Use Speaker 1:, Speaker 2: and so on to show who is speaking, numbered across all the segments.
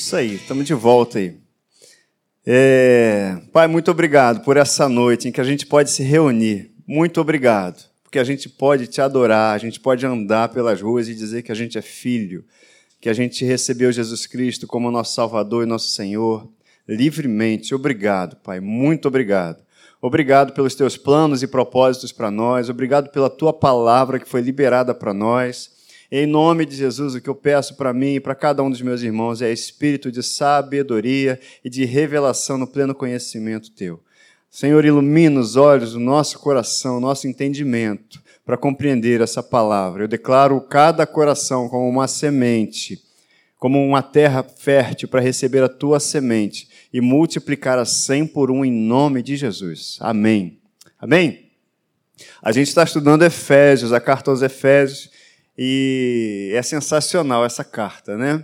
Speaker 1: Isso aí, estamos de volta aí. É... Pai, muito obrigado por essa noite em que a gente pode se reunir. Muito obrigado, porque a gente pode te adorar, a gente pode andar pelas ruas e dizer que a gente é filho, que a gente recebeu Jesus Cristo como nosso Salvador e nosso Senhor livremente. Obrigado, Pai, muito obrigado. Obrigado pelos teus planos e propósitos para nós, obrigado pela tua palavra que foi liberada para nós. Em nome de Jesus, o que eu peço para mim e para cada um dos meus irmãos é espírito de sabedoria e de revelação no pleno conhecimento teu. Senhor, ilumina os olhos do nosso coração, nosso entendimento, para compreender essa palavra. Eu declaro cada coração como uma semente, como uma terra fértil para receber a tua semente e multiplicar a cem por um em nome de Jesus. Amém. Amém? A gente está estudando Efésios, a carta aos Efésios, e é sensacional essa carta, né?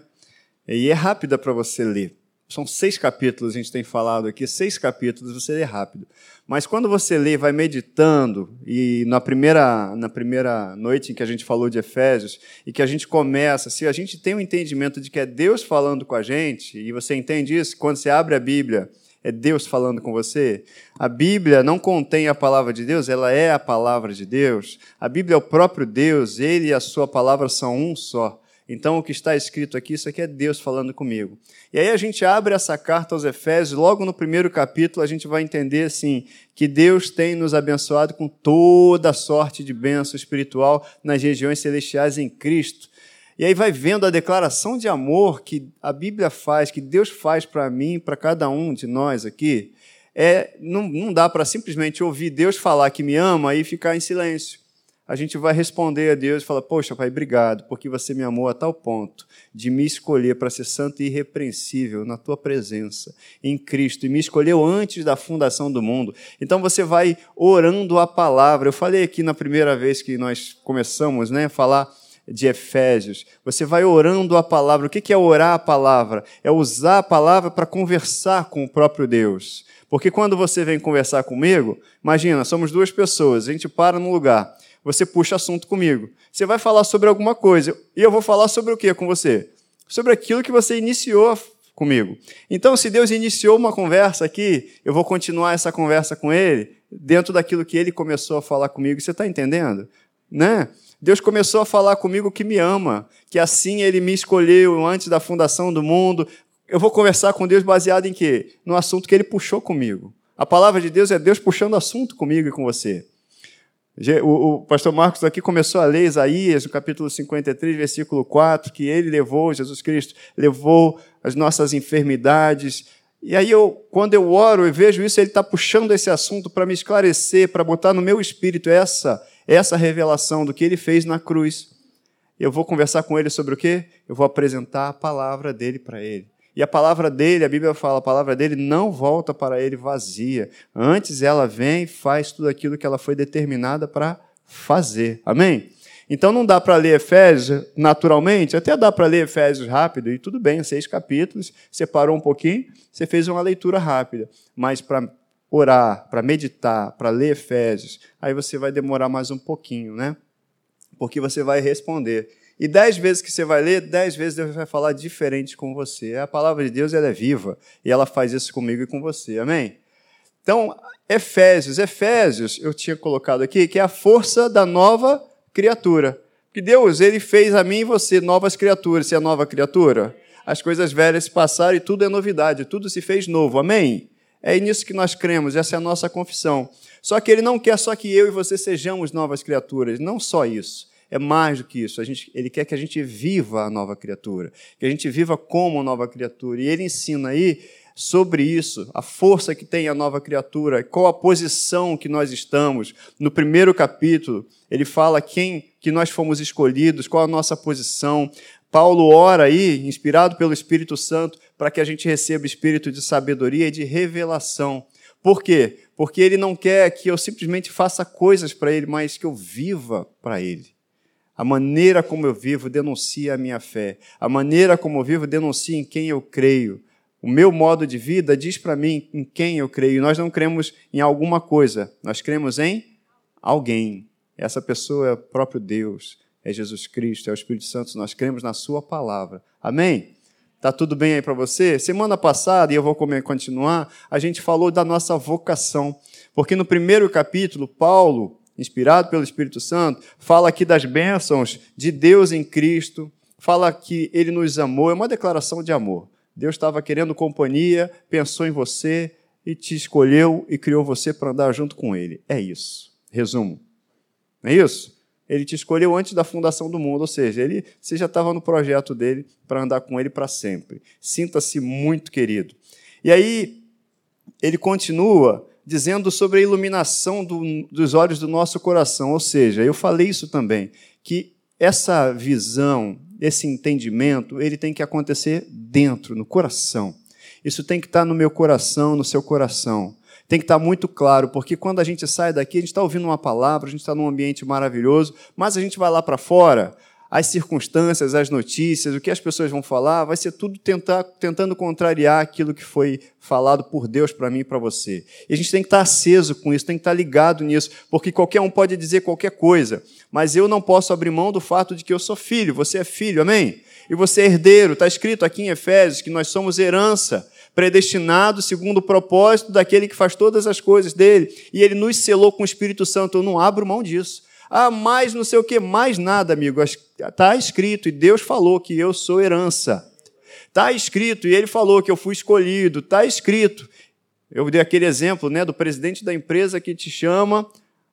Speaker 1: E é rápida para você ler. São seis capítulos, a gente tem falado aqui, seis capítulos, você lê rápido. Mas quando você lê, vai meditando, e na primeira, na primeira noite em que a gente falou de Efésios, e que a gente começa, se a gente tem o um entendimento de que é Deus falando com a gente, e você entende isso, quando você abre a Bíblia, é Deus falando com você. A Bíblia não contém a palavra de Deus, ela é a palavra de Deus. A Bíblia é o próprio Deus, ele e a sua palavra são um só. Então, o que está escrito aqui, isso aqui é Deus falando comigo. E aí a gente abre essa carta aos Efésios, logo no primeiro capítulo, a gente vai entender assim, que Deus tem nos abençoado com toda sorte de bênção espiritual nas regiões celestiais em Cristo. E aí vai vendo a declaração de amor que a Bíblia faz, que Deus faz para mim, para cada um de nós aqui. É, não, não dá para simplesmente ouvir Deus falar que me ama e ficar em silêncio. A gente vai responder a Deus e falar: Poxa, Pai, obrigado, porque você me amou a tal ponto de me escolher para ser santo e irrepreensível na tua presença, em Cristo, e me escolheu antes da fundação do mundo. Então você vai orando a palavra. Eu falei aqui na primeira vez que nós começamos né, falar de Efésios. Você vai orando a palavra. O que é orar a palavra? É usar a palavra para conversar com o próprio Deus. Porque quando você vem conversar comigo, imagina, somos duas pessoas, a gente para num lugar, você puxa assunto comigo. Você vai falar sobre alguma coisa, e eu vou falar sobre o que com você? Sobre aquilo que você iniciou comigo. Então, se Deus iniciou uma conversa aqui, eu vou continuar essa conversa com Ele dentro daquilo que Ele começou a falar comigo. Você está entendendo? Né? Deus começou a falar comigo que me ama, que assim Ele me escolheu antes da fundação do mundo. Eu vou conversar com Deus baseado em quê? No assunto que Ele puxou comigo. A palavra de Deus é Deus puxando assunto comigo e com você. O, pastor Marcos aqui começou a ler Isaías, no capítulo 53, versículo 4, que ele levou, Jesus Cristo, levou as nossas enfermidades. E aí, eu, quando eu oro e vejo isso, ele está puxando esse assunto para me esclarecer, para botar no meu espírito essa essa revelação do que ele fez na cruz. Eu vou conversar com ele sobre o quê? Eu vou apresentar a palavra dele para ele. E a palavra dele, a Bíblia fala, a palavra dele não volta para ele vazia. Antes ela vem e faz tudo aquilo que ela foi determinada para fazer. Amém? Então não dá para ler Efésios naturalmente, até dá para ler Efésios rápido, e tudo bem, seis capítulos, você parou um pouquinho, você fez uma leitura rápida. Mas para orar, para meditar, para ler Efésios, aí você vai demorar mais um pouquinho, né? Porque você vai responder. E dez vezes que você vai ler, dez vezes Deus vai falar diferente com você. A palavra de Deus ela é viva e ela faz isso comigo e com você. Amém? Então, Efésios, Efésios, eu tinha colocado aqui, que é a força da nova criatura. Que Deus, ele fez a mim e você novas criaturas. Você é nova criatura? As coisas velhas se passaram e tudo é novidade, tudo se fez novo. Amém? É nisso que nós cremos, essa é a nossa confissão. Só que ele não quer só que eu e você sejamos novas criaturas, não só isso. É mais do que isso. Gente, ele quer que a gente viva a nova criatura, que a gente viva como nova criatura. E ele ensina aí sobre isso, a força que tem a nova criatura, qual a posição que nós estamos. No primeiro capítulo, ele fala quem que nós fomos escolhidos, qual a nossa posição. Paulo ora aí, inspirado pelo Espírito Santo, para que a gente receba espírito de sabedoria e de revelação. Por quê? Porque ele não quer que eu simplesmente faça coisas para ele, mas que eu viva para ele. A maneira como eu vivo denuncia a minha fé. A maneira como eu vivo denuncia em quem eu creio. O meu modo de vida diz para mim em quem eu creio. Nós não cremos em alguma coisa, nós cremos em alguém. Essa pessoa é o próprio Deus, é Jesus Cristo, é o Espírito Santo. Nós cremos na Sua palavra. Amém? Tá tudo bem aí para você? Semana passada, e eu vou continuar, a gente falou da nossa vocação. Porque no primeiro capítulo, Paulo, inspirado pelo Espírito Santo, fala aqui das bênçãos de Deus em Cristo, fala que ele nos amou, é uma declaração de amor. Deus estava querendo companhia, pensou em você e te escolheu e criou você para andar junto com ele. É isso. Resumo. Não é isso? Ele te escolheu antes da fundação do mundo, ou seja, ele, você já estava no projeto dele para andar com ele para sempre. Sinta-se muito querido. E aí, ele continua dizendo sobre a iluminação do, dos olhos do nosso coração, ou seja, eu falei isso também, que essa visão, esse entendimento, ele tem que acontecer dentro, no coração. Isso tem que estar no meu coração, no seu coração tem que estar muito claro, porque quando a gente sai daqui, a gente está ouvindo uma palavra, a gente está num ambiente maravilhoso, mas a gente vai lá para fora, as circunstâncias, as notícias, o que as pessoas vão falar, vai ser tudo tentar, tentando contrariar aquilo que foi falado por Deus para mim e para você. E a gente tem que estar aceso com isso, tem que estar ligado nisso, porque qualquer um pode dizer qualquer coisa, mas eu não posso abrir mão do fato de que eu sou filho, você é filho, amém? E você é herdeiro, está escrito aqui em Efésios que nós somos herança predestinado segundo o propósito daquele que faz todas as coisas dele, e ele nos selou com o Espírito Santo. Eu não abro mão disso. Ah, mais não sei o que, mais nada, amigo. Está escrito, e Deus falou que eu sou herança. Está escrito, e ele falou que eu fui escolhido. Está escrito. Eu dei aquele exemplo né, do presidente da empresa que te chama,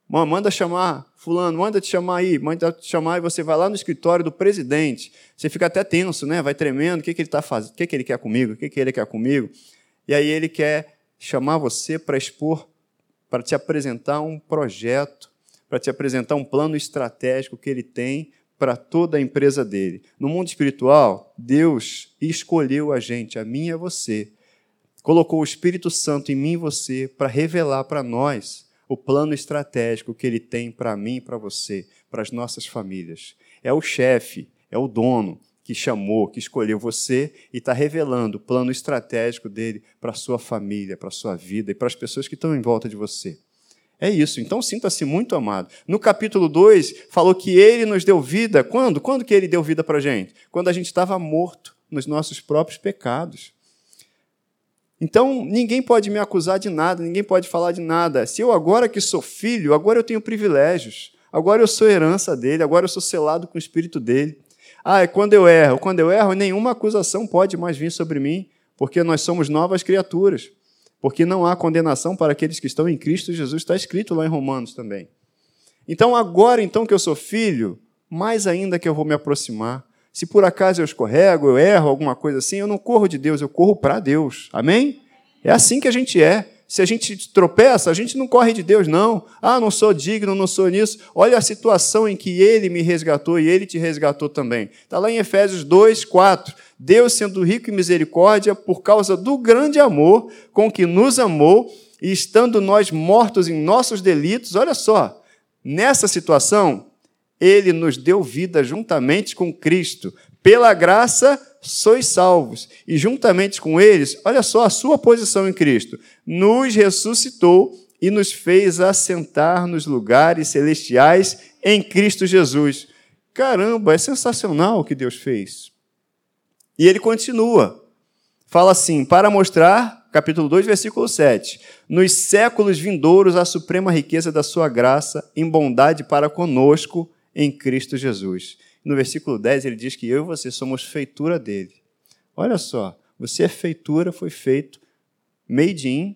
Speaker 1: manda chamar fulano, manda te chamar aí, manda te chamar, e você vai lá no escritório do presidente. Você fica até tenso, né? Vai tremendo, o que, que ele está fazendo? O que, que ele quer comigo? O que, que ele quer comigo? E aí ele quer chamar você para expor, para te apresentar um projeto, para te apresentar um plano estratégico que ele tem para toda a empresa dele. No mundo espiritual, Deus escolheu a gente, a mim e a você. Colocou o Espírito Santo em mim e você para revelar para nós o plano estratégico que ele tem para mim e para você, para as nossas famílias. É o chefe, é o dono que chamou, que escolheu você e está revelando o plano estratégico dele para a sua família, para a sua vida e para as pessoas que estão em volta de você. É isso. Então sinta-se muito amado. No capítulo 2, falou que ele nos deu vida. Quando? Quando que ele deu vida para a gente? Quando a gente estava morto nos nossos próprios pecados. Então, ninguém pode me acusar de nada, ninguém pode falar de nada. Se eu agora que sou filho, agora eu tenho privilégios. Agora eu sou herança dele, agora eu sou selado com o espírito dele. Ah, é quando eu erro. Quando eu erro, nenhuma acusação pode mais vir sobre mim, porque nós somos novas criaturas. Porque não há condenação para aqueles que estão em Cristo Jesus, está escrito lá em Romanos também. Então, agora então que eu sou filho, mais ainda que eu vou me aproximar, se por acaso eu escorrego, eu erro, alguma coisa assim, eu não corro de Deus, eu corro para Deus. Amém? É assim que a gente é. Se a gente tropeça, a gente não corre de Deus, não. Ah, não sou digno, não sou nisso. Olha a situação em que Ele me resgatou e Ele te resgatou também. Está lá em Efésios 2, 4. Deus, sendo rico em misericórdia, por causa do grande amor com que nos amou, e estando nós mortos em nossos delitos, olha só, nessa situação, ele nos deu vida juntamente com Cristo. Pela graça sois salvos. E juntamente com eles, olha só a sua posição em Cristo, nos ressuscitou e nos fez assentar nos lugares celestiais em Cristo Jesus. Caramba, é sensacional o que Deus fez. E ele continua. Fala assim: para mostrar, capítulo 2, versículo 7, nos séculos vindouros a suprema riqueza da sua graça em bondade para conosco em Cristo Jesus. No versículo 10 ele diz que eu e você somos feitura dele. Olha só, você é feitura, foi feito made in,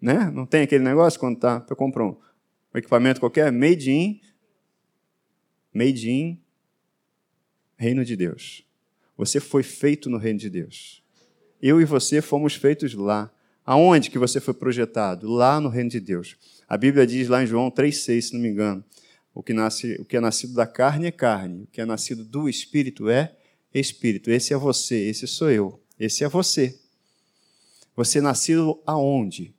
Speaker 1: né? Não tem aquele negócio quando tá para comprar um, um equipamento qualquer, made in, made in reino de Deus. Você foi feito no reino de Deus. Eu e você fomos feitos lá. Aonde que você foi projetado? Lá no reino de Deus. A Bíblia diz lá em João 3,6, se não me engano, o que, nasce, o que é nascido da carne é carne, o que é nascido do espírito é espírito. Esse é você, esse sou eu, esse é você. Você nascido aonde?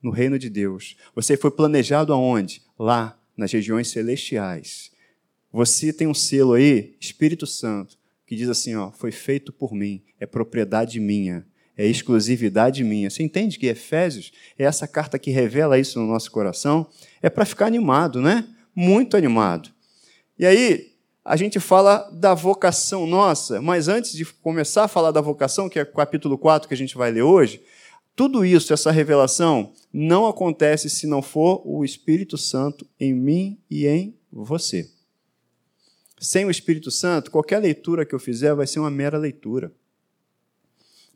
Speaker 1: No reino de Deus. Você foi planejado aonde? Lá, nas regiões celestiais. Você tem um selo aí, Espírito Santo, que diz assim: ó, foi feito por mim, é propriedade minha, é exclusividade minha. Você entende que Efésios é essa carta que revela isso no nosso coração? É para ficar animado, né? muito animado. E aí, a gente fala da vocação nossa, mas antes de começar a falar da vocação, que é o capítulo 4 que a gente vai ler hoje, tudo isso, essa revelação, não acontece se não for o Espírito Santo em mim e em você. Sem o Espírito Santo, qualquer leitura que eu fizer vai ser uma mera leitura.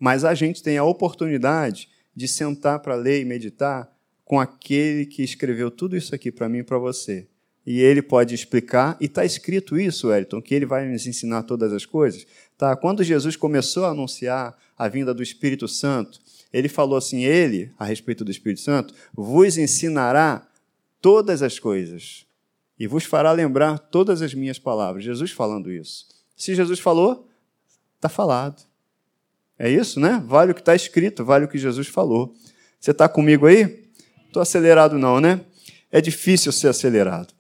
Speaker 1: Mas a gente tem a oportunidade de sentar para ler e meditar com aquele que escreveu tudo isso aqui para mim e para você. E ele pode explicar, e está escrito isso, Wellington, que ele vai nos ensinar todas as coisas. Tá? Quando Jesus começou a anunciar a vinda do Espírito Santo, ele falou assim: Ele, a respeito do Espírito Santo, vos ensinará todas as coisas e vos fará lembrar todas as minhas palavras. Jesus falando isso. Se Jesus falou, está falado. É isso, né? Vale o que está escrito, vale o que Jesus falou. Você está comigo aí? Estou acelerado, não, né? É difícil ser acelerado.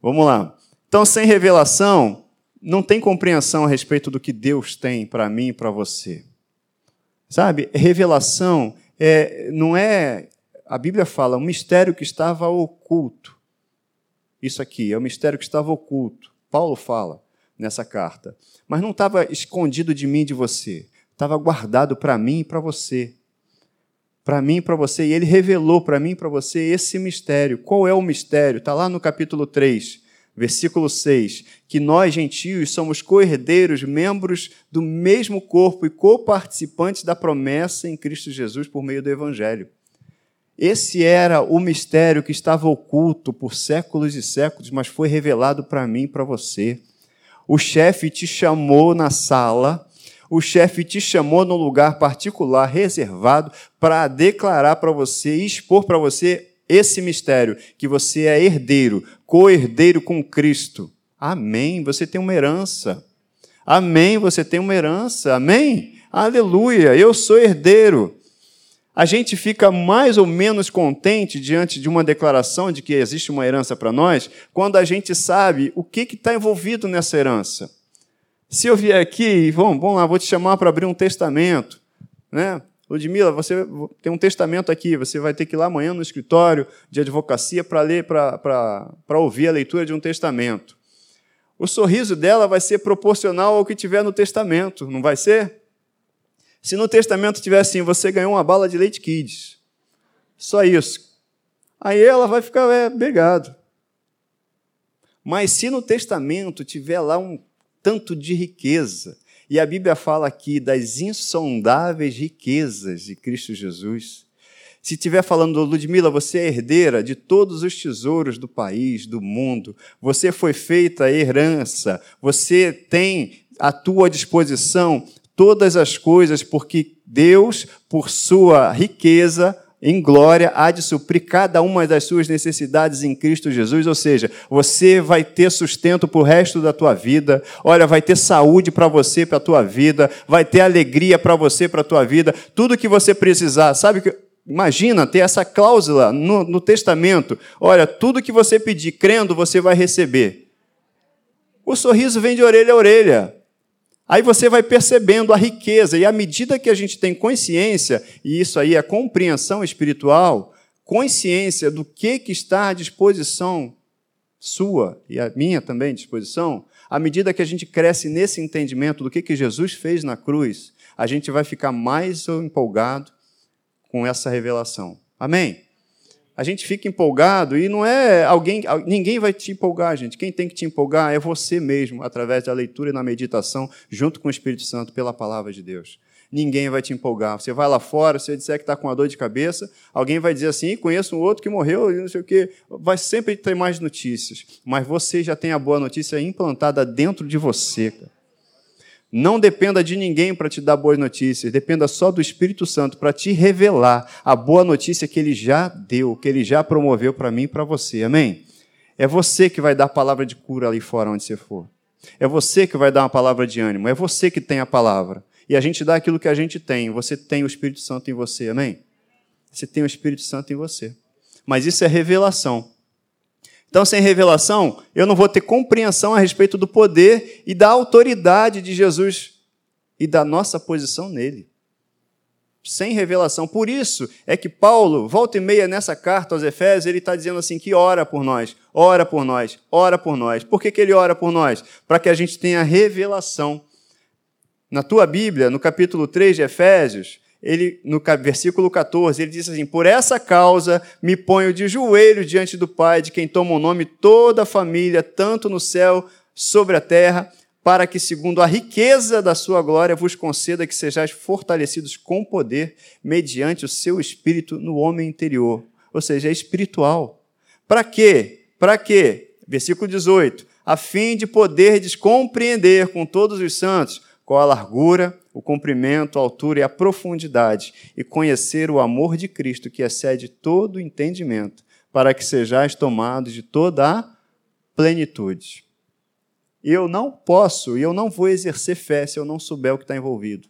Speaker 1: Vamos lá. Então, sem revelação, não tem compreensão a respeito do que Deus tem para mim e para você. Sabe? Revelação é, não é. A Bíblia fala um mistério que estava oculto. Isso aqui é um mistério que estava oculto. Paulo fala nessa carta. Mas não estava escondido de mim e de você estava guardado para mim e para você. Para mim e para você. E ele revelou para mim e para você esse mistério. Qual é o mistério? Está lá no capítulo 3, versículo 6. Que nós, gentios, somos co-herdeiros, membros do mesmo corpo e co-participantes da promessa em Cristo Jesus por meio do Evangelho. Esse era o mistério que estava oculto por séculos e séculos, mas foi revelado para mim e para você. O chefe te chamou na sala o chefe te chamou num lugar particular, reservado, para declarar para você e expor para você esse mistério, que você é herdeiro, co-herdeiro com Cristo. Amém. Você tem uma herança. Amém. Você tem uma herança. Amém. Aleluia. Eu sou herdeiro. A gente fica mais ou menos contente diante de uma declaração de que existe uma herança para nós, quando a gente sabe o que está envolvido nessa herança. Se eu vier aqui, vamos, vamos lá, vou te chamar para abrir um testamento, né? Ludmila, você tem um testamento aqui, você vai ter que ir lá amanhã no escritório de advocacia para ler, para ouvir a leitura de um testamento. O sorriso dela vai ser proporcional ao que tiver no testamento, não vai ser? Se no testamento tiver assim, você ganhou uma bala de leite kids, só isso. Aí ela vai ficar, é, obrigado. Mas se no testamento tiver lá um tanto de riqueza. E a Bíblia fala aqui das insondáveis riquezas de Cristo Jesus. Se estiver falando, Ludmila, você é herdeira de todos os tesouros do país, do mundo, você foi feita a herança, você tem à tua disposição todas as coisas, porque Deus, por sua riqueza, em glória, há de suprir cada uma das suas necessidades em Cristo Jesus. Ou seja, você vai ter sustento para o resto da tua vida. Olha, vai ter saúde para você, para a tua vida. Vai ter alegria para você, para a tua vida. Tudo que você precisar. Sabe que Imagina ter essa cláusula no, no, testamento. Olha, tudo que você pedir, crendo, você vai receber. O sorriso vem de orelha a orelha. Aí você vai percebendo a riqueza, e à medida que a gente tem consciência, e isso aí é compreensão espiritual, consciência do que, que está à disposição sua e a minha também disposição, à medida que a gente cresce nesse entendimento do que, que Jesus fez na cruz, a gente vai ficar mais empolgado com essa revelação. Amém? A gente fica empolgado e não é alguém, ninguém vai te empolgar, gente. Quem tem que te empolgar é você mesmo, através da leitura e na meditação, junto com o Espírito Santo, pela palavra de Deus. Ninguém vai te empolgar. Você vai lá fora, se você disser que está com uma dor de cabeça, alguém vai dizer assim: conheço um outro que morreu, não sei o quê. Vai sempre ter mais notícias. Mas você já tem a boa notícia implantada dentro de você. Cara. Não dependa de ninguém para te dar boas notícias, dependa só do Espírito Santo para te revelar a boa notícia que ele já deu, que ele já promoveu para mim e para você. Amém? É você que vai dar a palavra de cura ali fora onde você for. É você que vai dar uma palavra de ânimo, é você que tem a palavra. E a gente dá aquilo que a gente tem. Você tem o Espírito Santo em você, amém? Você tem o Espírito Santo em você. Mas isso é revelação. Então, sem revelação, eu não vou ter compreensão a respeito do poder e da autoridade de Jesus e da nossa posição nele. Sem revelação. Por isso é que Paulo, volta e meia nessa carta aos Efésios, ele está dizendo assim: que ora por nós. ora por nós, ora por nós. Por que, que ele ora por nós? Para que a gente tenha revelação. Na tua Bíblia, no capítulo 3 de Efésios, ele, no versículo 14, ele diz assim: Por essa causa me ponho de joelho diante do Pai, de quem toma o nome toda a família, tanto no céu, sobre a terra, para que, segundo a riqueza da sua glória, vos conceda que sejais fortalecidos com poder, mediante o seu espírito no homem interior. Ou seja, é espiritual. Para quê? Para quê? Versículo 18: A fim de poderdes compreender com todos os santos qual a largura, o comprimento, a altura e a profundidade, e conhecer o amor de Cristo que excede todo o entendimento, para que sejais tomados de toda a plenitude. Eu não posso e eu não vou exercer fé se eu não souber o que está envolvido.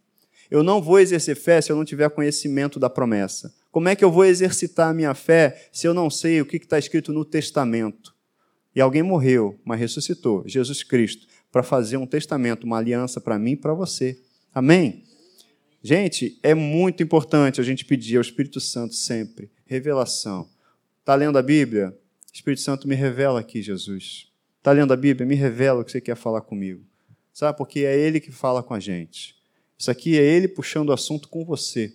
Speaker 1: Eu não vou exercer fé se eu não tiver conhecimento da promessa. Como é que eu vou exercitar a minha fé se eu não sei o que está escrito no testamento? E alguém morreu, mas ressuscitou, Jesus Cristo para fazer um testamento, uma aliança para mim e para você. Amém? Gente, é muito importante a gente pedir ao Espírito Santo sempre revelação. Está lendo a Bíblia? Espírito Santo me revela aqui, Jesus. Está lendo a Bíblia? Me revela o que você quer falar comigo. Sabe? Porque é Ele que fala com a gente. Isso aqui é Ele puxando o assunto com você,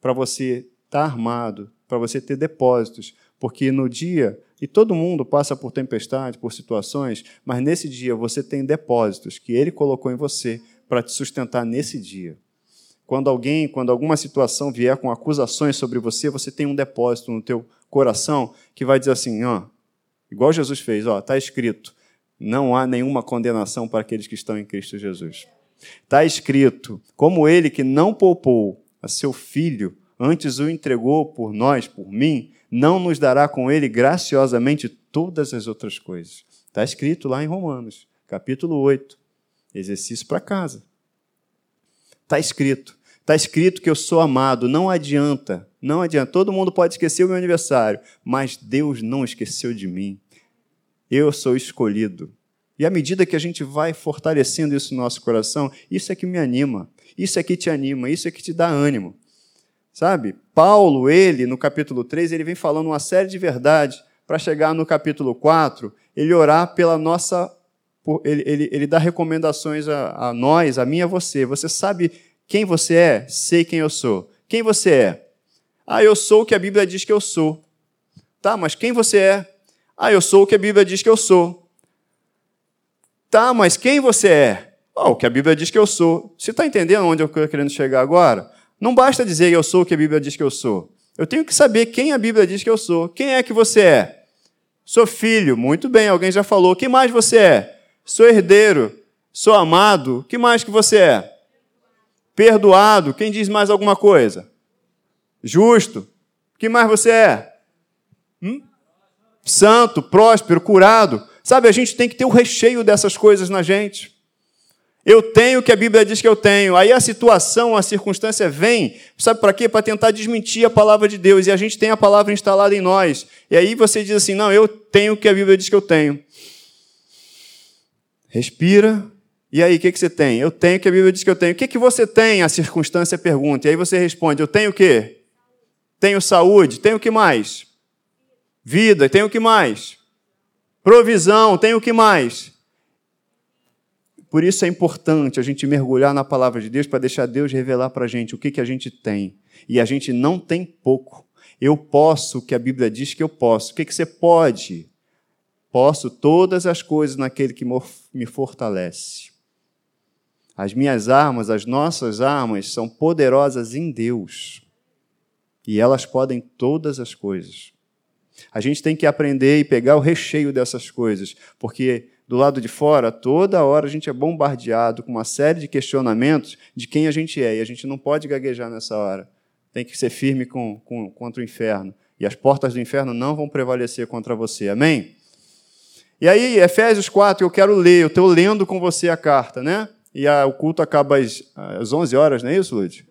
Speaker 1: para você estar tá armado, para você ter depósitos, porque no dia, e todo mundo passa por tempestade, por situações, mas nesse dia você tem depósitos que ele colocou em você para te sustentar nesse dia. Quando alguém, quando alguma situação vier com acusações sobre você, você tem um depósito no teu coração que vai dizer assim, ó, igual Jesus fez, ó, está escrito, não há nenhuma condenação para aqueles que estão em Cristo Jesus. Está escrito, como ele que não poupou a seu filho, antes o entregou por nós, por mim, não nos dará com ele graciosamente todas as outras coisas. Está escrito lá em Romanos, capítulo 8. Exercício para casa. Está escrito. Está escrito que eu sou amado. Não adianta. Não adianta. Todo mundo pode esquecer o meu aniversário, mas Deus não esqueceu de mim. Eu sou escolhido. E à medida que a gente vai fortalecendo isso no nosso coração, isso é que me anima. Isso é que te anima. Isso é que te dá ânimo. Sabe? Paulo, ele, no capítulo 3, ele vem falando uma série de verdades para chegar no capítulo 4, ele orar pela nossa. Ele, ele, ele dá recomendações a, a nós, a mim e a você. Você sabe quem você é? Sei quem eu sou. Quem você é? Ah, eu sou o que a Bíblia diz que eu sou. Tá, mas quem você é? Ah, eu sou o que a Bíblia diz que eu sou. Tá, mas quem você é? O que a Bíblia diz que eu sou. Você está entendendo onde eu estou querendo chegar agora? Não basta dizer eu sou o que a Bíblia diz que eu sou. Eu tenho que saber quem a Bíblia diz que eu sou. Quem é que você é? Sou filho. Muito bem, alguém já falou. Quem mais você é? Sou herdeiro. Sou amado. Que mais que você é? Perdoado. Quem diz mais alguma coisa? Justo. Que mais você é? Hum? Santo, próspero, curado. Sabe, a gente tem que ter o recheio dessas coisas na gente. Eu tenho o que a Bíblia diz que eu tenho. Aí a situação, a circunstância vem, sabe para quê? Para tentar desmentir a palavra de Deus. E a gente tem a palavra instalada em nós. E aí você diz assim: não, eu tenho o que a Bíblia diz que eu tenho. Respira. E aí, o que, que você tem? Eu tenho o que a Bíblia diz que eu tenho. O que, que você tem? A circunstância pergunta. E aí você responde: eu tenho o quê? Tenho saúde. Tenho o que mais? Vida. Tenho o que mais? Provisão. Tenho o que mais? Por isso é importante a gente mergulhar na palavra de Deus para deixar Deus revelar para a gente o que, que a gente tem. E a gente não tem pouco. Eu posso o que a Bíblia diz que eu posso. O que, que você pode? Posso todas as coisas naquele que me fortalece. As minhas armas, as nossas armas, são poderosas em Deus. E elas podem todas as coisas. A gente tem que aprender e pegar o recheio dessas coisas, porque do lado de fora, toda hora a gente é bombardeado com uma série de questionamentos de quem a gente é, e a gente não pode gaguejar nessa hora. Tem que ser firme com, com, contra o inferno. E as portas do inferno não vão prevalecer contra você. Amém? E aí, Efésios 4, eu quero ler, eu estou lendo com você a carta, né? E a, o culto acaba às, às 11 horas, não é isso, Lud?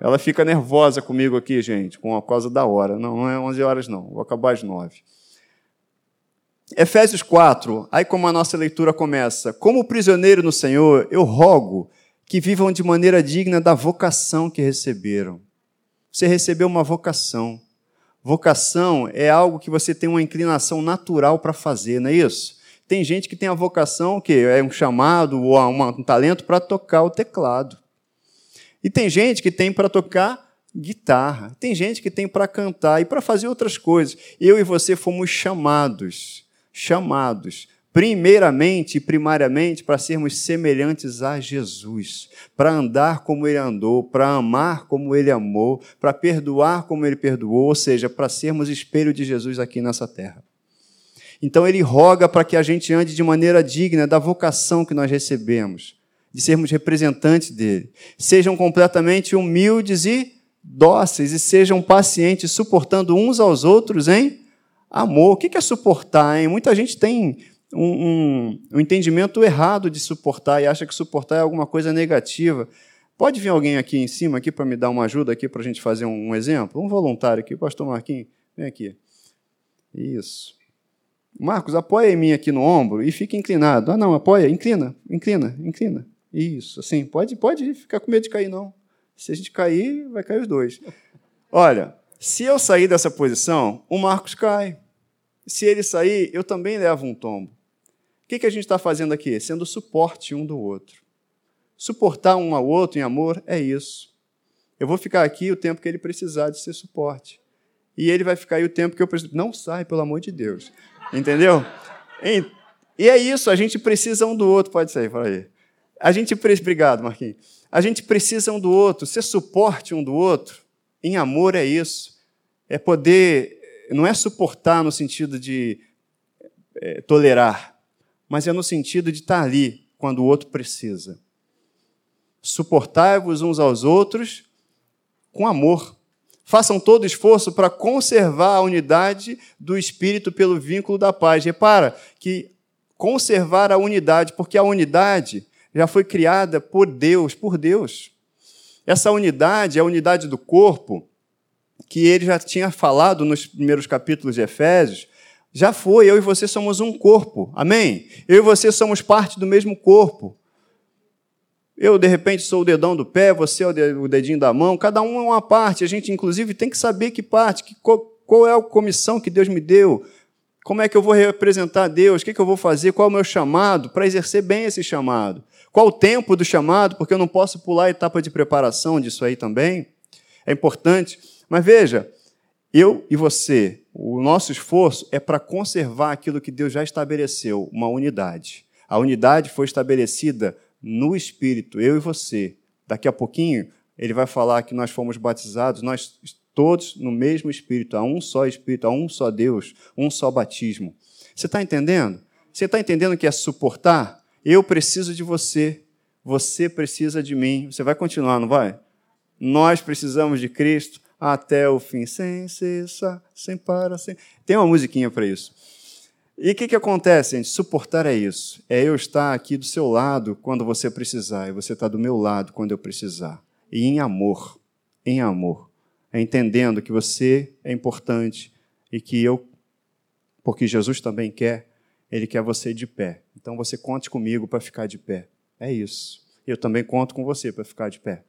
Speaker 1: Ela fica nervosa comigo aqui, gente, com a causa da hora. Não, não é 11 horas, não. Vou acabar às 9. Efésios 4, aí como a nossa leitura começa: Como prisioneiro no Senhor, eu rogo que vivam de maneira digna da vocação que receberam. Você recebeu uma vocação. Vocação é algo que você tem uma inclinação natural para fazer, não é isso? Tem gente que tem a vocação, que é um chamado ou um talento para tocar o teclado. E tem gente que tem para tocar guitarra. Tem gente que tem para cantar e para fazer outras coisas. Eu e você fomos chamados, chamados, primeiramente e primariamente para sermos semelhantes a Jesus, para andar como ele andou, para amar como ele amou, para perdoar como ele perdoou, ou seja, para sermos espelho de Jesus aqui nessa terra. Então ele roga para que a gente ande de maneira digna da vocação que nós recebemos, de sermos representantes dele. Sejam completamente humildes e dóceis e sejam pacientes, suportando uns aos outros em amor. O que é suportar? Hein? Muita gente tem um, um, um entendimento errado de suportar e acha que suportar é alguma coisa negativa. Pode vir alguém aqui em cima aqui para me dar uma ajuda aqui para a gente fazer um, um exemplo? Um voluntário aqui, pastor Marquinhos, vem aqui. Isso. Marcos, apoia em mim aqui no ombro e fica inclinado. Ah, não, apoia, inclina, inclina, inclina. Isso, assim, pode, pode ficar com medo de cair, não. Se a gente cair, vai cair os dois. Olha, se eu sair dessa posição, o Marcos cai. Se ele sair, eu também levo um tombo. O que, que a gente está fazendo aqui? Sendo suporte um do outro. Suportar um ao outro em amor é isso. Eu vou ficar aqui o tempo que ele precisar de ser suporte. E ele vai ficar aí o tempo que eu preciso. Não sai, pelo amor de Deus. Entendeu? E é isso, a gente precisa um do outro. Pode sair, fala aí. A gente. Obrigado, Marquinhos. A gente precisa um do outro, ser suporte um do outro. Em amor é isso. É poder. Não é suportar no sentido de é, tolerar, mas é no sentido de estar ali quando o outro precisa. Suportai-vos uns aos outros com amor. Façam todo esforço para conservar a unidade do espírito pelo vínculo da paz. Repara que conservar a unidade, porque a unidade já foi criada por Deus, por Deus. Essa unidade é a unidade do corpo, que ele já tinha falado nos primeiros capítulos de Efésios, já foi, eu e você somos um corpo, amém? Eu e você somos parte do mesmo corpo. Eu, de repente, sou o dedão do pé, você é o dedinho da mão, cada um é uma parte. A gente, inclusive, tem que saber que parte, que, qual, é a comissão que Deus me deu, como é que eu vou representar Deus, o que, que eu vou fazer, qual é o meu chamado, para exercer bem esse chamado. Qual o tempo do chamado, porque eu não posso pular a etapa de preparação disso aí também. É importante. Mas veja, eu e você, o nosso esforço é para conservar aquilo que Deus já estabeleceu, uma unidade. A unidade foi estabelecida no Espírito, eu e você. Daqui a pouquinho, ele vai falar que nós fomos batizados, nós todos no mesmo Espírito, há um só Espírito, há um só Deus, um só batismo. Você está entendendo? Você está entendendo que é suportar? Eu preciso de você, você precisa de mim. Você vai continuar, não vai? Nós precisamos de Cristo até o fim, sem cessar, sem parar, sem. Tem uma musiquinha para isso. E o que, que acontece, gente? Suportar é isso. É eu estar aqui do seu lado quando você precisar, e você estar do meu lado quando eu precisar. E em amor, em amor. É entendendo que você é importante e que eu, porque Jesus também quer, Ele quer você de pé. Então você conte comigo para ficar de pé. É isso. Eu também conto com você para ficar de pé.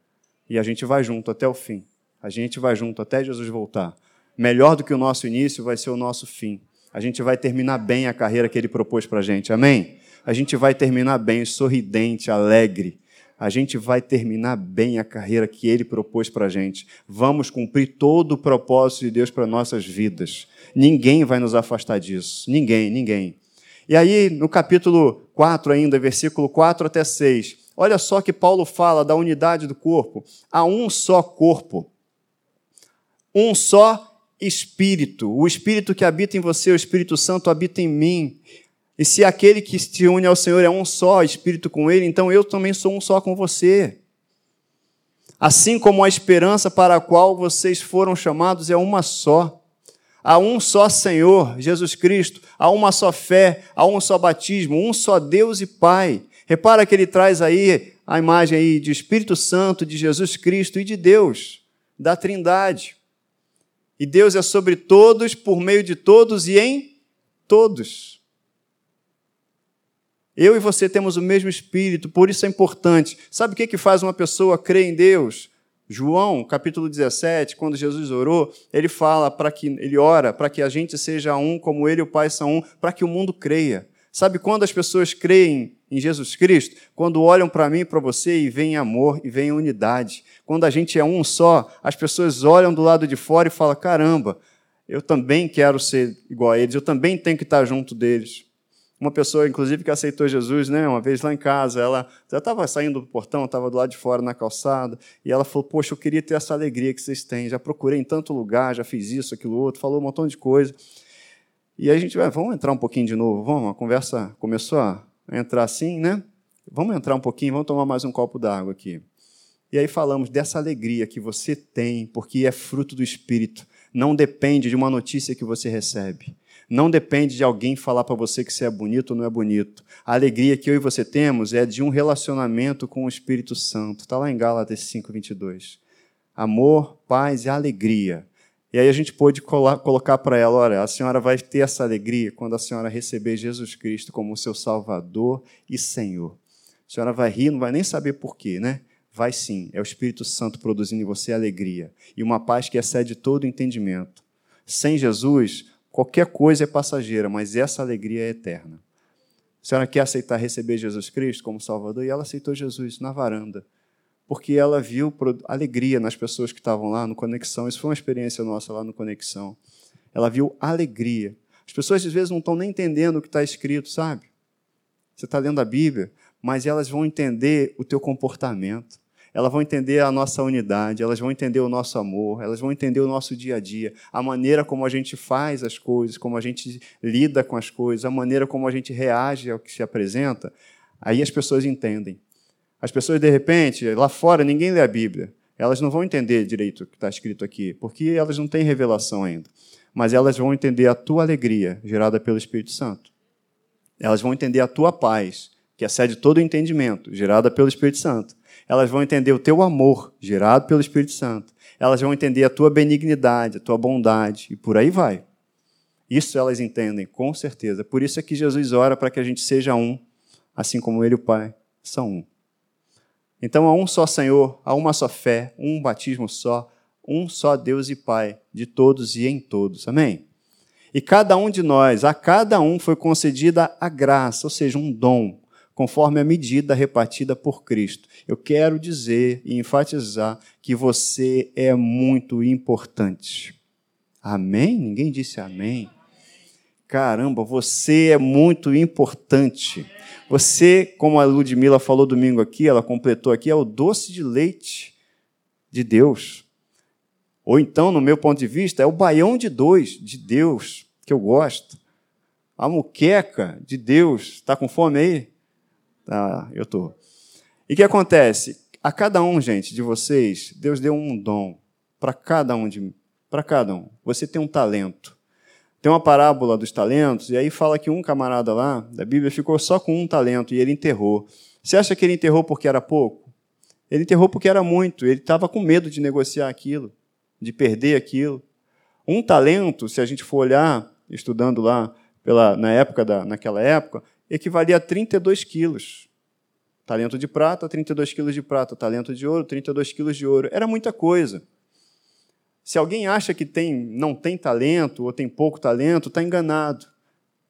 Speaker 1: E a gente vai junto até o fim. A gente vai junto até Jesus voltar. Melhor do que o nosso início vai ser o nosso fim a gente vai terminar bem a carreira que ele propôs para a gente. Amém? A gente vai terminar bem, sorridente, alegre. A gente vai terminar bem a carreira que ele propôs para a gente. Vamos cumprir todo o propósito de Deus para nossas vidas. Ninguém vai nos afastar disso. Ninguém, ninguém. E aí, no capítulo 4 ainda, versículo 4 até 6, olha só que Paulo fala da unidade do corpo. Há um só corpo, um só espírito. O espírito que habita em você, o Espírito Santo, habita em mim. E se aquele que se une ao Senhor é um só espírito com ele, então eu também sou um só com você. Assim como a esperança para a qual vocês foram chamados é uma só. Há um só Senhor, Jesus Cristo, há uma só fé, há um só batismo, um só Deus e Pai. Repara que ele traz aí a imagem aí de Espírito Santo, de Jesus Cristo e de Deus, da Trindade. E Deus é sobre todos, por meio de todos e em todos. Eu e você temos o mesmo espírito, por isso é importante. Sabe o que, que faz uma pessoa crer em Deus? João, capítulo 17, quando Jesus orou, ele fala para que ele ora para que a gente seja um como ele e o Pai são um, para que o mundo creia. Sabe quando as pessoas creem em Jesus Cristo? Quando olham para mim e para você e veem amor e veem unidade. Quando a gente é um só, as pessoas olham do lado de fora e falam: caramba, eu também quero ser igual a eles, eu também tenho que estar junto deles. Uma pessoa, inclusive, que aceitou Jesus, né, uma vez lá em casa, ela já estava saindo do portão, estava do lado de fora na calçada, e ela falou: Poxa, eu queria ter essa alegria que vocês têm. Já procurei em tanto lugar, já fiz isso, aquilo outro, falou um montão de coisa. E aí a gente vai, vamos entrar um pouquinho de novo, vamos? A conversa começou a entrar assim, né? Vamos entrar um pouquinho, vamos tomar mais um copo d'água aqui. E aí falamos dessa alegria que você tem, porque é fruto do Espírito, não depende de uma notícia que você recebe não depende de alguém falar para você que você é bonito ou não é bonito. A alegria que eu e você temos é de um relacionamento com o Espírito Santo. Está lá em Gálatas 5:22. Amor, paz e alegria. E aí a gente pôde colocar para ela, olha, a senhora vai ter essa alegria quando a senhora receber Jesus Cristo como seu Salvador e Senhor. A senhora vai rir, não vai nem saber por quê, né? Vai sim, é o Espírito Santo produzindo em você alegria e uma paz que excede todo entendimento. Sem Jesus, Qualquer coisa é passageira, mas essa alegria é eterna. A senhora quer aceitar receber Jesus Cristo como Salvador? E ela aceitou Jesus na varanda, porque ela viu alegria nas pessoas que estavam lá no Conexão. Isso foi uma experiência nossa lá no Conexão. Ela viu alegria. As pessoas às vezes não estão nem entendendo o que está escrito, sabe? Você está lendo a Bíblia, mas elas vão entender o teu comportamento elas vão entender a nossa unidade, elas vão entender o nosso amor, elas vão entender o nosso dia a dia, a maneira como a gente faz as coisas, como a gente lida com as coisas, a maneira como a gente reage ao que se apresenta. Aí as pessoas entendem. As pessoas, de repente, lá fora, ninguém lê a Bíblia. Elas não vão entender direito o que está escrito aqui, porque elas não têm revelação ainda. Mas elas vão entender a tua alegria, gerada pelo Espírito Santo. Elas vão entender a tua paz, que excede todo o entendimento, gerada pelo Espírito Santo elas vão entender o teu amor, gerado pelo Espírito Santo. Elas vão entender a tua benignidade, a tua bondade, e por aí vai. Isso elas entendem, com certeza. Por isso é que Jesus ora para que a gente seja um, assim como Ele e o Pai são um. Então há um só Senhor, há uma só fé, um batismo só, um só Deus e Pai, de todos e em todos. Amém? E cada um de nós, a cada um foi concedida a graça, ou seja, um dom, conforme a medida repartida por Cristo. Eu quero dizer e enfatizar que você é muito importante. Amém? Ninguém disse amém. Caramba, você é muito importante. Você, como a Ludmilla falou domingo aqui, ela completou aqui, é o doce de leite de Deus. Ou então, no meu ponto de vista, é o baião de dois de Deus, que eu gosto. A muqueca de Deus. Está com fome aí? Ah, eu estou. E o que acontece? A cada um, gente, de vocês, Deus deu um dom para cada um de para cada um. Você tem um talento. Tem uma parábola dos talentos, e aí fala que um camarada lá da Bíblia ficou só com um talento e ele enterrou. Você acha que ele enterrou porque era pouco? Ele enterrou porque era muito. Ele estava com medo de negociar aquilo, de perder aquilo. Um talento, se a gente for olhar, estudando lá pela, na época da, naquela época, equivalia a 32 quilos. Talento de prata, 32 quilos de prata. Talento de ouro, 32 quilos de ouro. Era muita coisa. Se alguém acha que tem, não tem talento ou tem pouco talento, está enganado.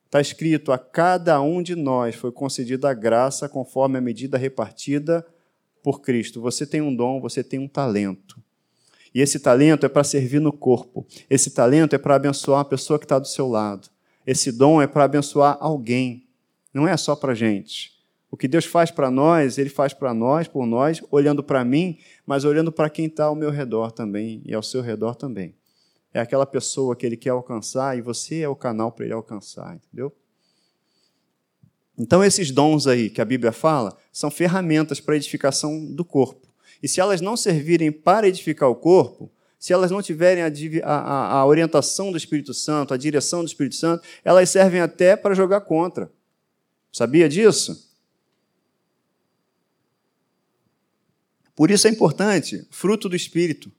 Speaker 1: Está escrito: a cada um de nós foi concedida a graça conforme a medida repartida por Cristo. Você tem um dom, você tem um talento. E esse talento é para servir no corpo. Esse talento é para abençoar a pessoa que está do seu lado. Esse dom é para abençoar alguém. Não é só para gente. O que Deus faz para nós, Ele faz para nós, por nós, olhando para mim, mas olhando para quem está ao meu redor também e ao seu redor também. É aquela pessoa que Ele quer alcançar e você é o canal para Ele alcançar, entendeu? Então, esses dons aí que a Bíblia fala são ferramentas para edificação do corpo. E se elas não servirem para edificar o corpo, se elas não tiverem a, a, a orientação do Espírito Santo, a direção do Espírito Santo, elas servem até para jogar contra. Sabia disso? Por isso é importante, fruto do Espírito.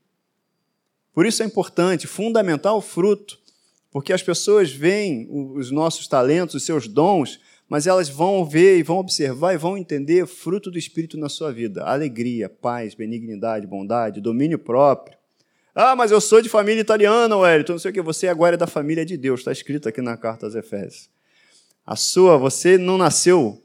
Speaker 1: Por isso é importante, fundamental fruto, porque as pessoas veem os nossos talentos, os seus dons, mas elas vão ver e vão observar e vão entender fruto do Espírito na sua vida: alegria, paz, benignidade, bondade, domínio próprio. Ah, mas eu sou de família italiana, Wellington, não sei o que. Você agora é da família de Deus, está escrito aqui na carta aos Efésios. A sua, você não nasceu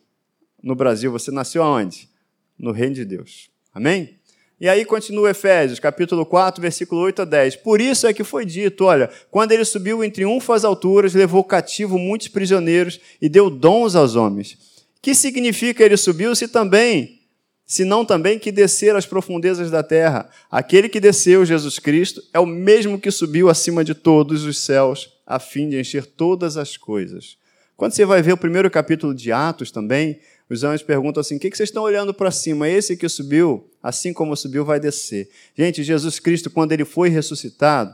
Speaker 1: no Brasil, você nasceu aonde? No reino de Deus. Amém? E aí continua Efésios, capítulo 4, versículo 8 a 10. Por isso é que foi dito, olha, quando ele subiu em triunfo às alturas, levou cativo muitos prisioneiros e deu dons aos homens. Que significa ele subiu se também, se não também que descer às profundezas da terra? Aquele que desceu, Jesus Cristo, é o mesmo que subiu acima de todos os céus, a fim de encher todas as coisas. Quando você vai ver o primeiro capítulo de Atos também, os anjos perguntam assim: o que vocês estão olhando para cima? Esse que subiu, assim como subiu, vai descer. Gente, Jesus Cristo, quando ele foi ressuscitado,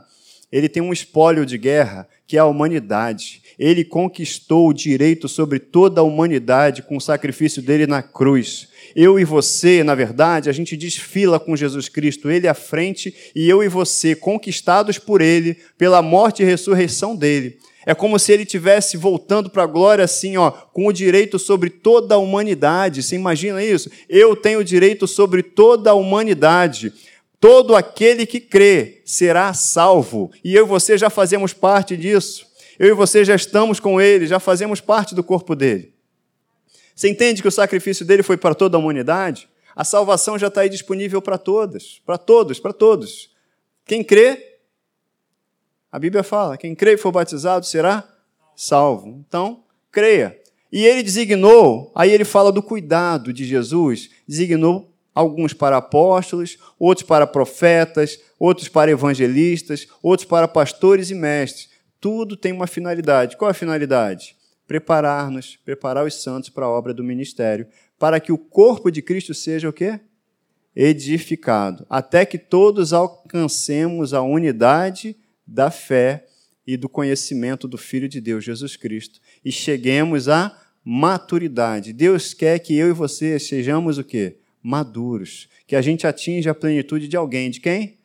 Speaker 1: ele tem um espólio de guerra, que é a humanidade. Ele conquistou o direito sobre toda a humanidade com o sacrifício dele na cruz. Eu e você, na verdade, a gente desfila com Jesus Cristo, ele à frente, e eu e você, conquistados por ele, pela morte e ressurreição dele. É como se ele tivesse voltando para a glória assim, ó, com o direito sobre toda a humanidade. Você imagina isso? Eu tenho direito sobre toda a humanidade. Todo aquele que crê será salvo. E eu e você já fazemos parte disso. Eu e você já estamos com ele, já fazemos parte do corpo dele. Você entende que o sacrifício dele foi para toda a humanidade? A salvação já está aí disponível para todas, para todos, para todos. Quem crê a Bíblia fala: quem crê e for batizado será salvo. Então, creia. E ele designou, aí ele fala do cuidado de Jesus, designou alguns para apóstolos, outros para profetas, outros para evangelistas, outros para pastores e mestres. Tudo tem uma finalidade. Qual é a finalidade? Preparar-nos, preparar os santos para a obra do ministério, para que o corpo de Cristo seja o quê? Edificado, até que todos alcancemos a unidade da fé e do conhecimento do Filho de Deus, Jesus Cristo, e cheguemos à maturidade. Deus quer que eu e você sejamos o quê? Maduros, que a gente atinja a plenitude de alguém, de quem?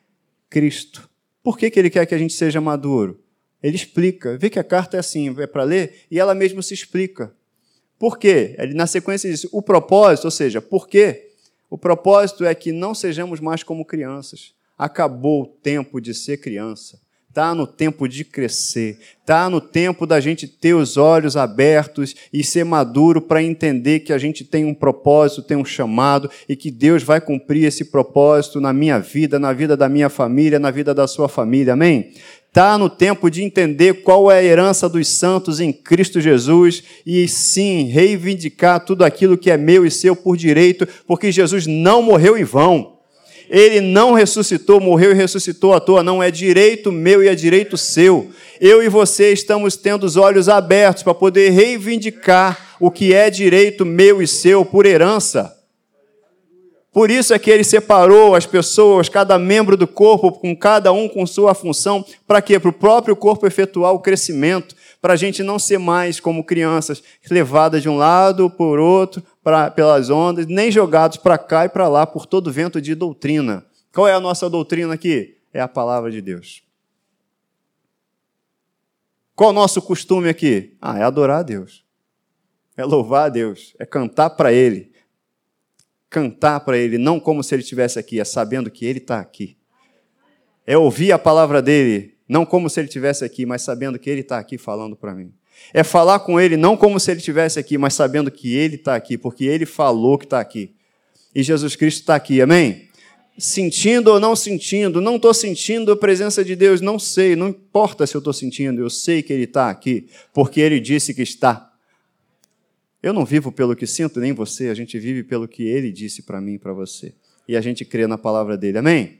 Speaker 1: Cristo. Por que, que ele quer que a gente seja maduro? Ele explica. Vê que a carta é assim, é para ler, e ela mesma se explica. Por quê? Ele, na sequência, diz: o propósito, ou seja, por quê? O propósito é que não sejamos mais como crianças. Acabou o tempo de ser criança. Está no tempo de crescer, está no tempo da gente ter os olhos abertos e ser maduro para entender que a gente tem um propósito, tem um chamado e que Deus vai cumprir esse propósito na minha vida, na vida da minha família, na vida da sua família, amém? Está no tempo de entender qual é a herança dos santos em Cristo Jesus e sim reivindicar tudo aquilo que é meu e seu por direito, porque Jesus não morreu em vão. Ele não ressuscitou, morreu e ressuscitou à toa, não é direito meu e é direito seu. Eu e você estamos tendo os olhos abertos para poder reivindicar o que é direito meu e seu por herança. Por isso é que ele separou as pessoas, cada membro do corpo, com cada um com sua função, para quê? Para o próprio corpo efetuar o crescimento, para a gente não ser mais como crianças, levadas de um lado por outro, pra, pelas ondas, nem jogados para cá e para lá por todo vento de doutrina. Qual é a nossa doutrina aqui? É a palavra de Deus. Qual o nosso costume aqui? Ah, é adorar a Deus. É louvar a Deus. É cantar para Ele. Cantar para Ele, não como se Ele estivesse aqui, é sabendo que Ele está aqui. É ouvir a palavra dele, não como se Ele estivesse aqui, mas sabendo que Ele está aqui falando para mim. É falar com Ele não como se Ele estivesse aqui, mas sabendo que Ele está aqui, porque Ele falou que está aqui. E Jesus Cristo está aqui, amém? Sentindo ou não sentindo, não estou sentindo a presença de Deus, não sei, não importa se eu estou sentindo, eu sei que Ele está aqui, porque Ele disse que está. Eu não vivo pelo que sinto, nem você, a gente vive pelo que Ele disse para mim e para você. E a gente crê na palavra dele, amém?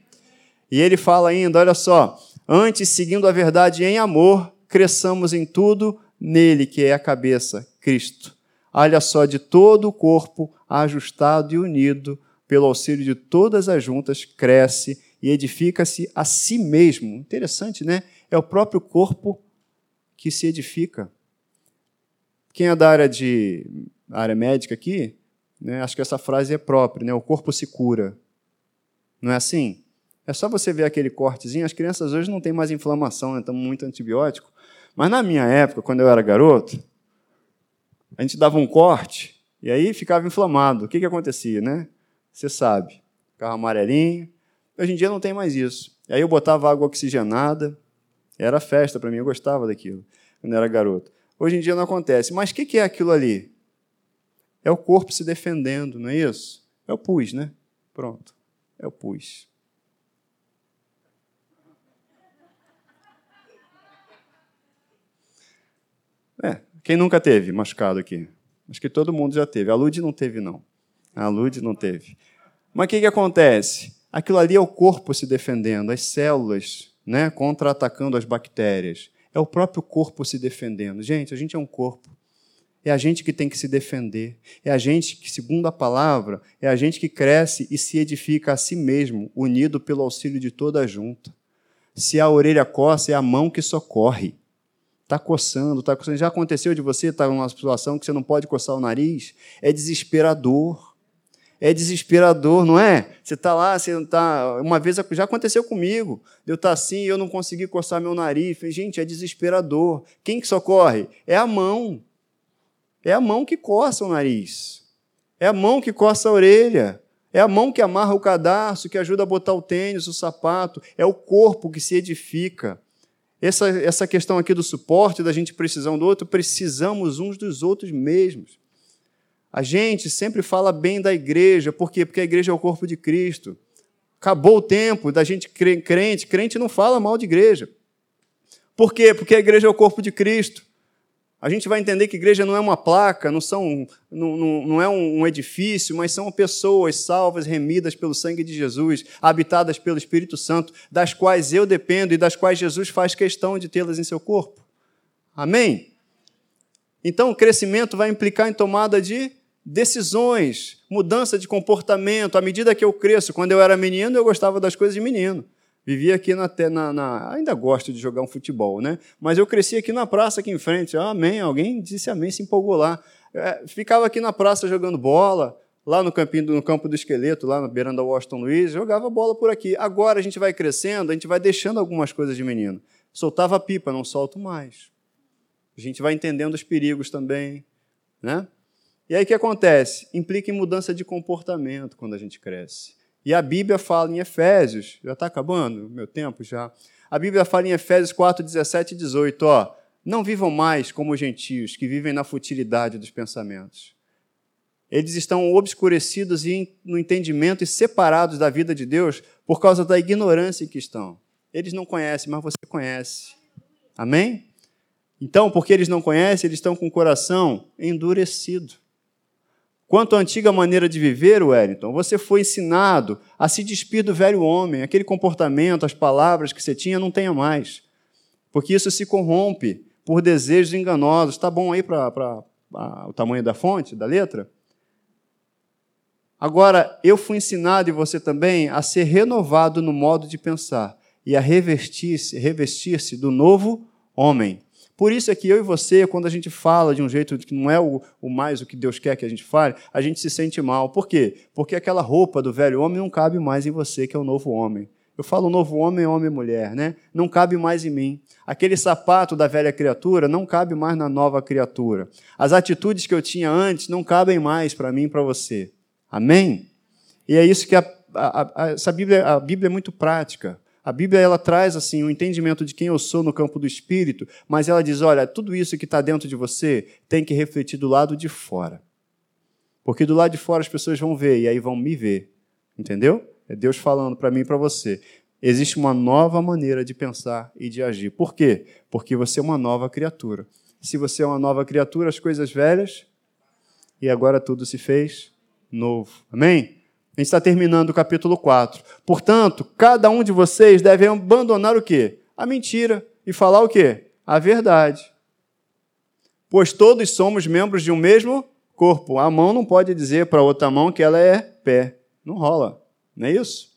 Speaker 1: E ele fala ainda, olha só, antes, seguindo a verdade em amor, cresçamos em tudo nele, que é a cabeça, Cristo. Olha só, de todo o corpo, ajustado e unido, pelo auxílio de todas as juntas, cresce e edifica-se a si mesmo. Interessante, né? É o próprio corpo que se edifica. Quem é da área de área médica aqui, né, acho que essa frase é própria, né? O corpo se cura. Não é assim? É só você ver aquele cortezinho. As crianças hoje não têm mais inflamação, né? Muito antibiótico. Mas na minha época, quando eu era garoto, a gente dava um corte e aí ficava inflamado. O que, que acontecia, né? Você sabe. Ficava amarelinho. Hoje em dia não tem mais isso. E aí eu botava água oxigenada. Era festa para mim, eu gostava daquilo quando era garoto. Hoje em dia não acontece. Mas o que, que é aquilo ali? É o corpo se defendendo, não é isso? É o pus, né? Pronto. É o pus. É, quem nunca teve machucado aqui? Acho que todo mundo já teve. A Lud não teve, não. A Lud não teve. Mas o que, que acontece? Aquilo ali é o corpo se defendendo, as células né, contra-atacando as bactérias. É o próprio corpo se defendendo. Gente, a gente é um corpo. É a gente que tem que se defender. É a gente que, segundo a palavra, é a gente que cresce e se edifica a si mesmo, unido pelo auxílio de toda a junta. Se a orelha coça, é a mão que socorre. Está coçando, está coçando. Já aconteceu de você estar tá numa situação que você não pode coçar o nariz? É desesperador. É desesperador, não é? Você está lá, você está. Uma vez já aconteceu comigo. Eu estar tá assim e eu não consegui coçar meu nariz. Gente, é desesperador. Quem que socorre? É a mão. É a mão que coça o nariz. É a mão que coça a orelha. É a mão que amarra o cadarço, que ajuda a botar o tênis, o sapato. É o corpo que se edifica. Essa, essa questão aqui do suporte, da gente precisar um do outro, precisamos uns dos outros mesmos. A gente sempre fala bem da igreja, por quê? Porque a igreja é o corpo de Cristo. Acabou o tempo da gente crente, crente não fala mal de igreja. Por quê? Porque a igreja é o corpo de Cristo. A gente vai entender que igreja não é uma placa, não, são, não, não, não é um edifício, mas são pessoas salvas, remidas pelo sangue de Jesus, habitadas pelo Espírito Santo, das quais eu dependo e das quais Jesus faz questão de tê-las em seu corpo. Amém? Então, o crescimento vai implicar em tomada de decisões, mudança de comportamento. À medida que eu cresço, quando eu era menino, eu gostava das coisas de menino. Vivia aqui na, na, na, Ainda gosto de jogar um futebol, né? Mas eu cresci aqui na praça, aqui em frente. Ah, amém. Alguém disse amém, se empolgou lá. É, ficava aqui na praça jogando bola, lá no, campinho, no campo do esqueleto, lá na beiranda da Washington Luiz, jogava bola por aqui. Agora a gente vai crescendo, a gente vai deixando algumas coisas de menino. Soltava pipa, não solto mais. A gente vai entendendo os perigos também, né? E aí o que acontece? Implica em mudança de comportamento quando a gente cresce. E a Bíblia fala em Efésios, já está acabando meu tempo já. A Bíblia fala em Efésios 4, 17 e 18, ó, não vivam mais como gentios que vivem na futilidade dos pensamentos. Eles estão obscurecidos no entendimento e separados da vida de Deus por causa da ignorância em que estão. Eles não conhecem, mas você conhece. Amém? Então, porque eles não conhecem, eles estão com o coração endurecido. Quanto à antiga maneira de viver, Wellington, você foi ensinado a se despir do velho homem, aquele comportamento, as palavras que você tinha, não tenha mais. Porque isso se corrompe por desejos enganosos. Está bom aí para o tamanho da fonte, da letra? Agora, eu fui ensinado e você também a ser renovado no modo de pensar e a revestir-se revestir do novo homem por isso é que eu e você, quando a gente fala de um jeito que não é o, o, mais o que Deus quer que a gente fale, a gente se sente mal. Por quê? Porque aquela roupa do velho homem não cabe mais em você, que é o novo homem. Eu falo novo homem, homem e mulher, né? Não cabe mais em mim. Aquele sapato da velha criatura não cabe mais na nova criatura. As atitudes que eu tinha antes não cabem mais para mim e para você. Amém? E é isso que a, a, a, essa Bíblia, a Bíblia é muito prática. A Bíblia ela traz assim o um entendimento de quem eu sou no campo do espírito, mas ela diz: olha, tudo isso que está dentro de você tem que refletir do lado de fora. Porque do lado de fora as pessoas vão ver e aí vão me ver. Entendeu? É Deus falando para mim e para você. Existe uma nova maneira de pensar e de agir. Por quê? Porque você é uma nova criatura. Se você é uma nova criatura, as coisas velhas e agora tudo se fez novo. Amém? A gente está terminando o capítulo 4. Portanto, cada um de vocês deve abandonar o quê? A mentira e falar o quê? A verdade. Pois todos somos membros de um mesmo corpo. A mão não pode dizer para a outra mão que ela é pé. Não rola. Não é isso?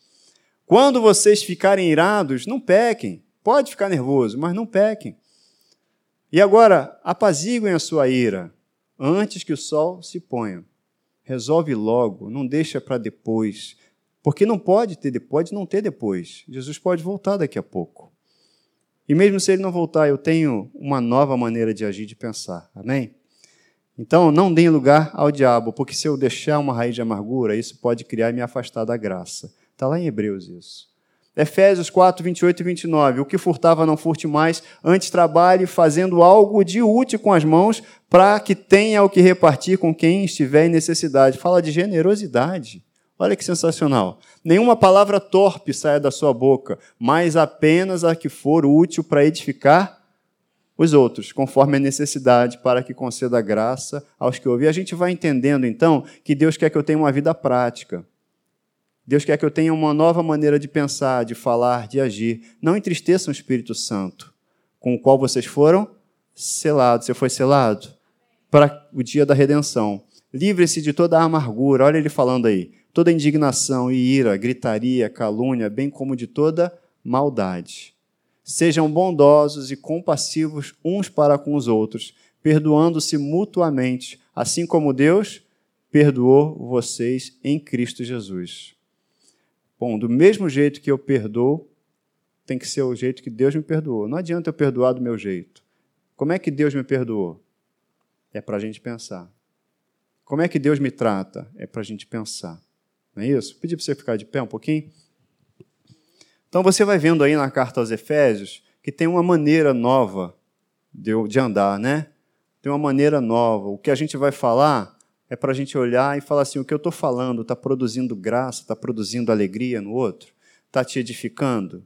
Speaker 1: Quando vocês ficarem irados, não pequem. Pode ficar nervoso, mas não pequem. E agora, apaziguem a sua ira antes que o sol se ponha. Resolve logo, não deixa para depois. Porque não pode ter depois, não ter depois. Jesus pode voltar daqui a pouco. E mesmo se ele não voltar, eu tenho uma nova maneira de agir, de pensar. Amém? Então, não deem lugar ao diabo, porque se eu deixar uma raiz de amargura, isso pode criar e me afastar da graça. Está lá em Hebreus isso. Efésios 4, 28 e 29. O que furtava, não furte mais, antes trabalhe fazendo algo de útil com as mãos, para que tenha o que repartir com quem estiver em necessidade. Fala de generosidade. Olha que sensacional. Nenhuma palavra torpe saia da sua boca, mas apenas a que for útil para edificar os outros, conforme a necessidade, para que conceda graça aos que ouvem. A gente vai entendendo, então, que Deus quer que eu tenha uma vida prática. Deus quer que eu tenha uma nova maneira de pensar, de falar, de agir. Não entristeçam o Espírito Santo, com o qual vocês foram selados. Você foi selado para o dia da redenção. Livre-se de toda a amargura. Olha ele falando aí. Toda indignação e ira, gritaria, calúnia, bem como de toda maldade. Sejam bondosos e compassivos uns para com os outros, perdoando-se mutuamente, assim como Deus perdoou vocês em Cristo Jesus. Bom, do mesmo jeito que eu perdoo, tem que ser o jeito que Deus me perdoou. Não adianta eu perdoar do meu jeito. Como é que Deus me perdoou? É para a gente pensar. Como é que Deus me trata? É para a gente pensar. Não é isso? Pedi para você ficar de pé um pouquinho. Então você vai vendo aí na carta aos Efésios que tem uma maneira nova de, andar, né? Tem uma maneira nova. O que a gente vai falar é para a gente olhar e falar assim: o que eu estou falando está produzindo graça, está produzindo alegria no outro, está te edificando.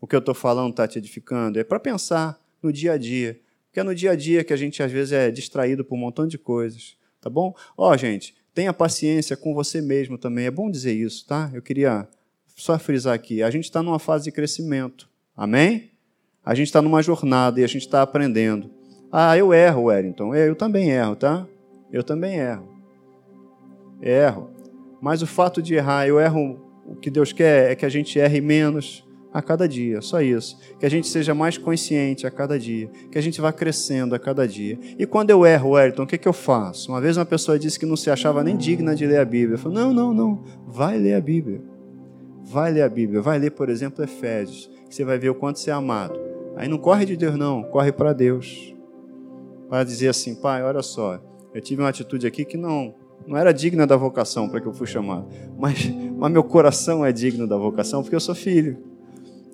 Speaker 1: O que eu estou falando está te edificando. É para pensar no dia a dia. Porque é no dia a dia que a gente às vezes é distraído por um montão de coisas. Tá bom? Ó, oh, gente, tenha paciência com você mesmo também. É bom dizer isso, tá? Eu queria só frisar aqui. A gente está numa fase de crescimento. Amém? A gente está numa jornada e a gente está aprendendo. Ah, eu erro, Wellington. Eu também erro, tá? Eu também erro erro. Mas o fato de errar, eu erro, o que Deus quer é que a gente erre menos a cada dia, só isso. Que a gente seja mais consciente a cada dia, que a gente vá crescendo a cada dia. E quando eu erro, Wellington, o que, que eu faço? Uma vez uma pessoa disse que não se achava nem digna de ler a Bíblia. Eu falei, não, não, não, vai ler a Bíblia. Vai ler a Bíblia. Vai ler, por exemplo, Efésios, que você vai ver o quanto você é amado. Aí não corre de Deus, não, corre para Deus. Para dizer assim, pai, olha só, eu tive uma atitude aqui que não não era digna da vocação para que eu fui chamado, mas, mas meu coração é digno da vocação porque eu sou filho.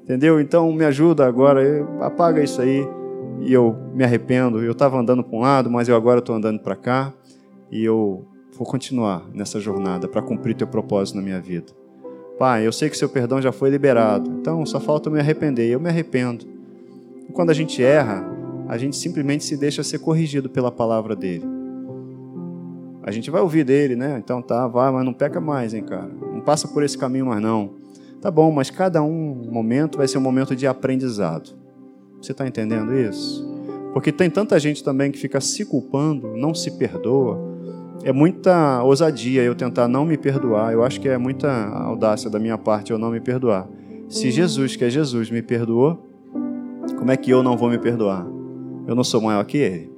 Speaker 1: Entendeu? Então me ajuda agora, apaga isso aí e eu me arrependo. Eu estava andando para um lado, mas eu agora estou andando para cá e eu vou continuar nessa jornada para cumprir teu propósito na minha vida. Pai, eu sei que seu perdão já foi liberado, então só falta eu me arrepender. Eu me arrependo. Quando a gente erra, a gente simplesmente se deixa ser corrigido pela palavra dele. A gente vai ouvir dele, né? Então tá, vai, mas não peca mais, hein, cara. Não passa por esse caminho mais não. Tá bom, mas cada um momento vai ser um momento de aprendizado. Você está entendendo isso? Porque tem tanta gente também que fica se culpando, não se perdoa. É muita ousadia eu tentar não me perdoar. Eu acho que é muita audácia da minha parte eu não me perdoar. Se Jesus, que é Jesus, me perdoou, como é que eu não vou me perdoar? Eu não sou maior que ele.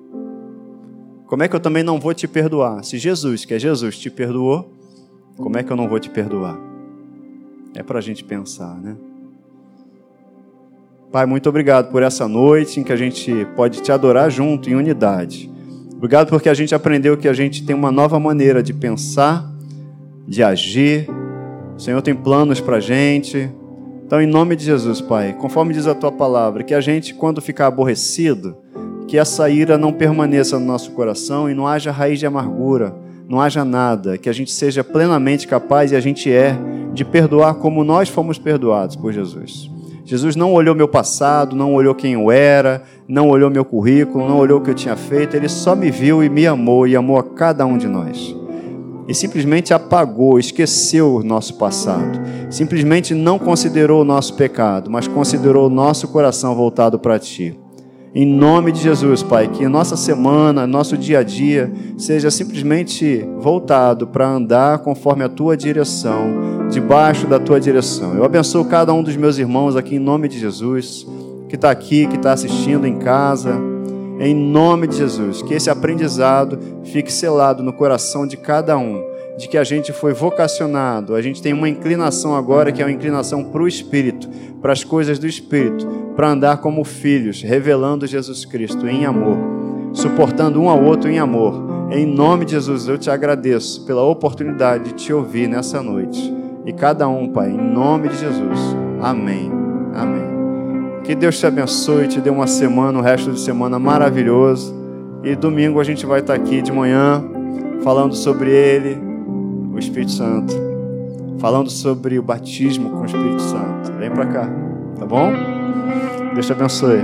Speaker 1: Como é que eu também não vou te perdoar? Se Jesus, que é Jesus, te perdoou, como é que eu não vou te perdoar? É para a gente pensar, né? Pai, muito obrigado por essa noite em que a gente pode te adorar junto, em unidade. Obrigado porque a gente aprendeu que a gente tem uma nova maneira de pensar, de agir. O Senhor tem planos para a gente. Então, em nome de Jesus, Pai, conforme diz a tua palavra, que a gente, quando ficar aborrecido, que essa ira não permaneça no nosso coração e não haja raiz de amargura, não haja nada, que a gente seja plenamente capaz e a gente é de perdoar como nós fomos perdoados por Jesus. Jesus não olhou meu passado, não olhou quem eu era, não olhou meu currículo, não olhou o que eu tinha feito, ele só me viu e me amou e amou a cada um de nós. E simplesmente apagou, esqueceu o nosso passado. Simplesmente não considerou o nosso pecado, mas considerou o nosso coração voltado para ti. Em nome de Jesus, Pai, que nossa semana, nosso dia a dia, seja simplesmente voltado para andar conforme a tua direção, debaixo da tua direção. Eu abençoo cada um dos meus irmãos aqui em nome de Jesus, que está aqui, que está assistindo em casa, em nome de Jesus. Que esse aprendizado fique selado no coração de cada um de que a gente foi vocacionado, a gente tem uma inclinação agora que é uma inclinação para o Espírito, para as coisas do Espírito, para andar como filhos, revelando Jesus Cristo em amor, suportando um ao outro em amor, Em nome de Jesus, eu te agradeço pela oportunidade de te ouvir nessa noite. E cada um, Pai, em nome de Jesus. Amém. Amém. Que Deus te abençoe, te dê uma semana, o resto de semana maravilhoso. E domingo a gente vai estar aqui de manhã falando sobre Ele, o Espírito Santo, falando sobre o batismo com o Espírito Santo. Vem para cá, tá bom? Deus te abençoe.